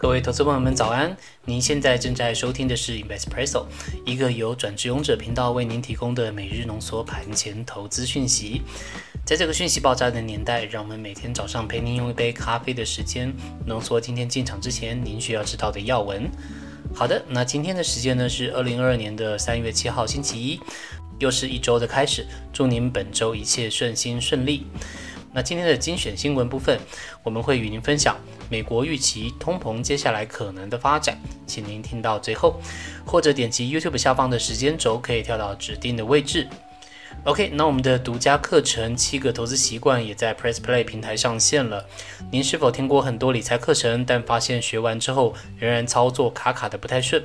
各位投资朋友们，早安！您现在正在收听的是 Investpresso，一个由转职勇者频道为您提供的每日浓缩盘前投资讯息。在这个讯息爆炸的年代，让我们每天早上陪您用一杯咖啡的时间，浓缩今天进场之前您需要知道的要闻。好的，那今天的时间呢是二零二二年的三月七号星期一，又是一周的开始，祝您本周一切顺心顺利。那今天的精选新闻部分，我们会与您分享美国预期通膨接下来可能的发展，请您听到最后，或者点击 YouTube 下方的时间轴，可以跳到指定的位置。OK，那我们的独家课程《七个投资习惯》也在 Press Play 平台上线了。您是否听过很多理财课程，但发现学完之后仍然操作卡卡的不太顺？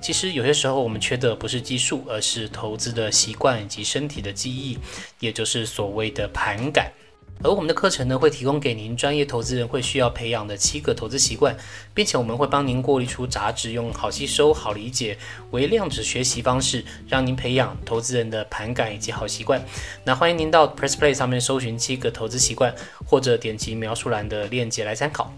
其实有些时候我们缺的不是技术，而是投资的习惯以及身体的记忆，也就是所谓的盘感。而我们的课程呢，会提供给您专业投资人会需要培养的七个投资习惯，并且我们会帮您过滤出杂质，用好吸收、好理解为量子学习方式，让您培养投资人的盘感以及好习惯。那欢迎您到 Press Play 上面搜寻七个投资习惯，或者点击描述栏的链接来参考。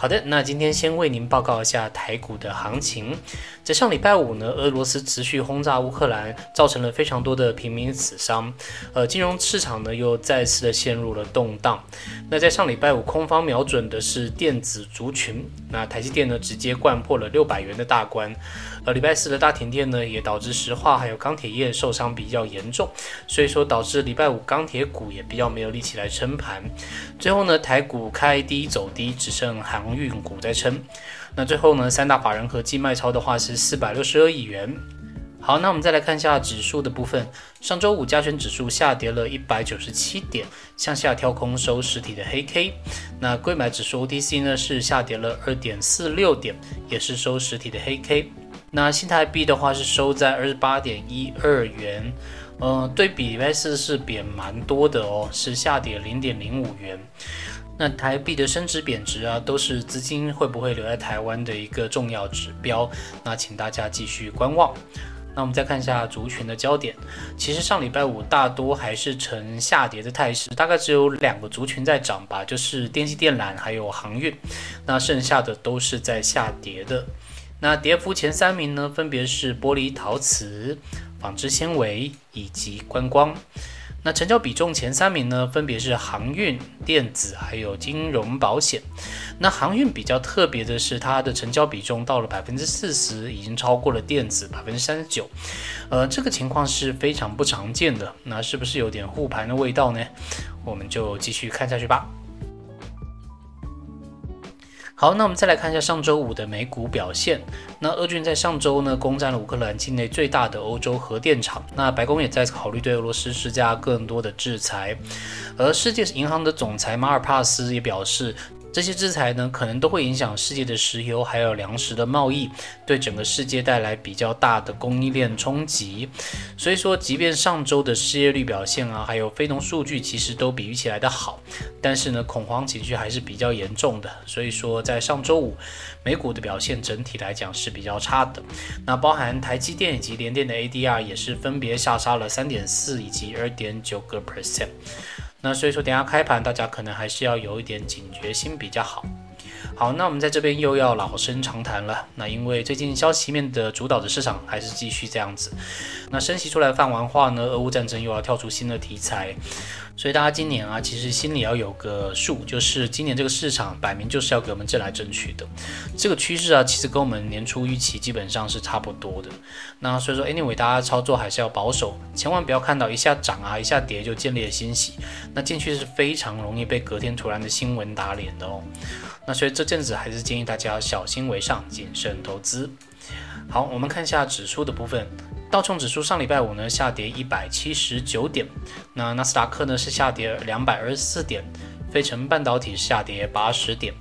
好的，那今天先为您报告一下台股的行情。在上礼拜五呢，俄罗斯持续轰炸乌克兰，造成了非常多的平民死伤，呃，金融市场呢又再次的陷入了动荡。那在上礼拜五，空方瞄准的是电子族群，那台积电呢直接灌破了六百元的大关。呃，礼拜四的大停电呢，也导致石化还有钢铁业受伤比较严重，所以说导致礼拜五钢铁股也比较没有力气来撑盘。最后呢，台股开低走低，只剩韩航运股在撑。那最后呢，三大法人合计卖超的话是四百六十二亿元。好，那我们再来看一下指数的部分。上周五加权指数下跌了一百九十七点，向下跳空收实体的黑 K。那贵买指数 OTC 呢是下跌了二点四六点，也是收实体的黑 K。那新台币的话是收在二十八点一二元，呃，对比礼拜四是贬蛮多的哦，是下跌零点零五元。那台币的升值贬值啊，都是资金会不会留在台湾的一个重要指标。那请大家继续观望。那我们再看一下族群的焦点，其实上礼拜五大多还是呈下跌的态势，大概只有两个族群在涨吧，就是电气电缆还有航运，那剩下的都是在下跌的。那跌幅前三名呢，分别是玻璃陶瓷、纺织纤维以及观光。那成交比重前三名呢，分别是航运、电子还有金融保险。那航运比较特别的是，它的成交比重到了百分之四十，已经超过了电子百分之三十九。呃，这个情况是非常不常见的。那是不是有点护盘的味道呢？我们就继续看下去吧。好，那我们再来看一下上周五的美股表现。那俄军在上周呢攻占了乌克兰境内最大的欧洲核电厂。那白宫也在考虑对俄罗斯施加更多的制裁。而世界银行的总裁马尔帕斯也表示。这些制裁呢，可能都会影响世界的石油还有粮食的贸易，对整个世界带来比较大的供应链冲击。所以说，即便上周的失业率表现啊，还有非农数据其实都比预期来的好，但是呢，恐慌情绪还是比较严重的。所以说，在上周五，美股的表现整体来讲是比较差的。那包含台积电以及联电的 ADR 也是分别下杀了三点四以及二点九个 percent。那所以说，等下开盘，大家可能还是要有一点警觉心比较好。好，那我们在这边又要老生常谈了。那因为最近消息面的主导的市场还是继续这样子。那升息出来放完话呢，俄乌战争又要跳出新的题材。所以大家今年啊，其实心里要有个数，就是今年这个市场摆明就是要给我们挣来挣去的。这个趋势啊，其实跟我们年初预期基本上是差不多的。那所以说，anyway，大家操作还是要保守，千万不要看到一下涨啊，一下跌就建立了欣喜。那进去是非常容易被隔天突然的新闻打脸的哦。那所以这阵子还是建议大家小心为上，谨慎投资。好，我们看一下指数的部分。道琼指数上礼拜五呢下跌一百七十九点，那纳斯达克呢是下跌两百二十四点，费城半导体下跌八十点。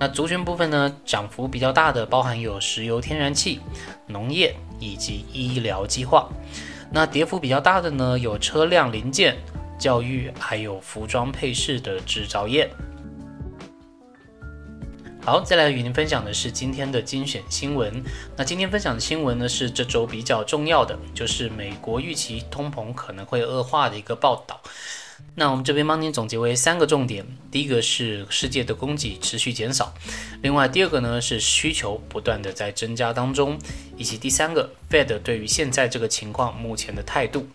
那族群部分呢涨幅比较大的包含有石油天然气、农业以及医疗计划。那跌幅比较大的呢有车辆零件、教育还有服装配饰的制造业。好，再来与您分享的是今天的精选新闻。那今天分享的新闻呢，是这周比较重要的，就是美国预期通膨可能会恶化的一个报道。那我们这边帮您总结为三个重点：第一个是世界的供给持续减少，另外第二个呢是需求不断的在增加当中，以及第三个 Fed 对于现在这个情况目前的态度。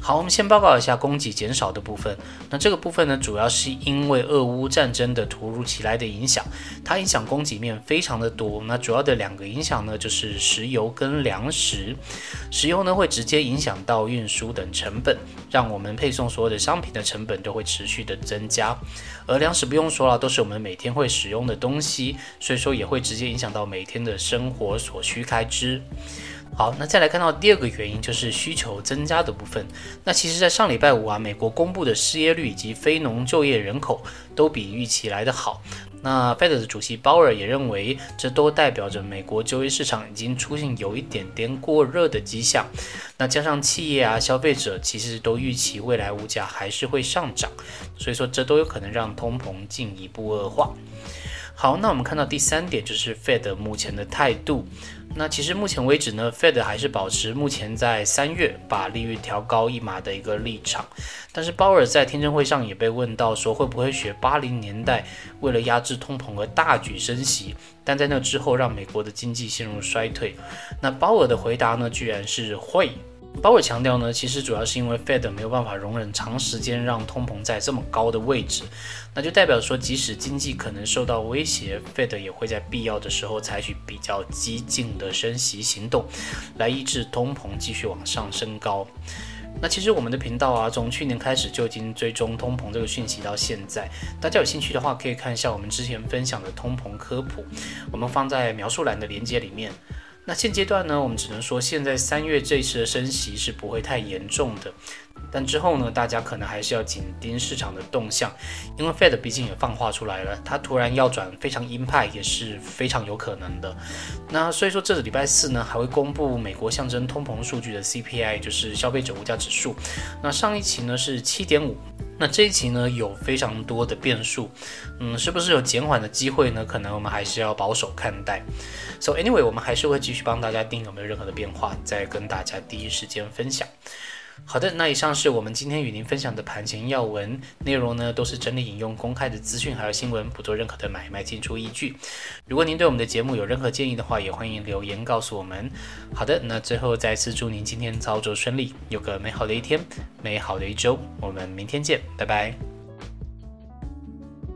好，我们先报告一下供给减少的部分。那这个部分呢，主要是因为俄乌战争的突如其来的影响，它影响供给面非常的多。那主要的两个影响呢，就是石油跟粮食。石油呢会直接影响到运输等成本，让我们配送所有的商品的成本都会持续的增加。而粮食不用说了，都是我们每天会使用的东西，所以说也会直接影响到每天的生活所需开支。好，那再来看到第二个原因，就是需求增加的部分。那其实，在上礼拜五啊，美国公布的失业率以及非农就业人口都比预期来得好。那 Fed 的主席鲍尔也认为，这都代表着美国就业市场已经出现有一点点过热的迹象。那加上企业啊、消费者其实都预期未来物价还是会上涨，所以说这都有可能让通膨进一步恶化。好，那我们看到第三点就是 Fed 目前的态度。那其实目前为止呢，Fed 还是保持目前在三月把利率调高一码的一个立场。但是鲍尔在听证会上也被问到说，会不会学八零年代为了压制通膨而大举升息？但在那之后让美国的经济陷入衰退。那鲍尔的回答呢，居然是会。鲍尔强调呢，其实主要是因为 Fed 没有办法容忍长时间让通膨在这么高的位置，那就代表说，即使经济可能受到威胁，Fed 也会在必要的时候采取比较激进的升息行动，来抑制通膨继续往上升高。那其实我们的频道啊，从去年开始就已经追踪通膨这个讯息到现在，大家有兴趣的话，可以看一下我们之前分享的通膨科普，我们放在描述栏的连接里面。那现阶段呢，我们只能说，现在三月这次的升息是不会太严重的，但之后呢，大家可能还是要紧盯市场的动向，因为 Fed 毕竟也放话出来了，它突然要转非常鹰派也是非常有可能的。那所以说，这个礼拜四呢，还会公布美国象征通膨数据的 CPI，就是消费者物价指数。那上一期呢是七点五。那这一期呢有非常多的变数，嗯，是不是有减缓的机会呢？可能我们还是要保守看待。So anyway，我们还是会继续帮大家盯有没有任何的变化，再跟大家第一时间分享。好的，那以上是我们今天与您分享的盘前要闻内容呢，都是整理引用公开的资讯还有新闻，不做任何的买卖进出依据。如果您对我们的节目有任何建议的话，也欢迎留言告诉我们。好的，那最后再次祝您今天操作顺利，有个美好的一天，美好的一周。我们明天见，拜拜。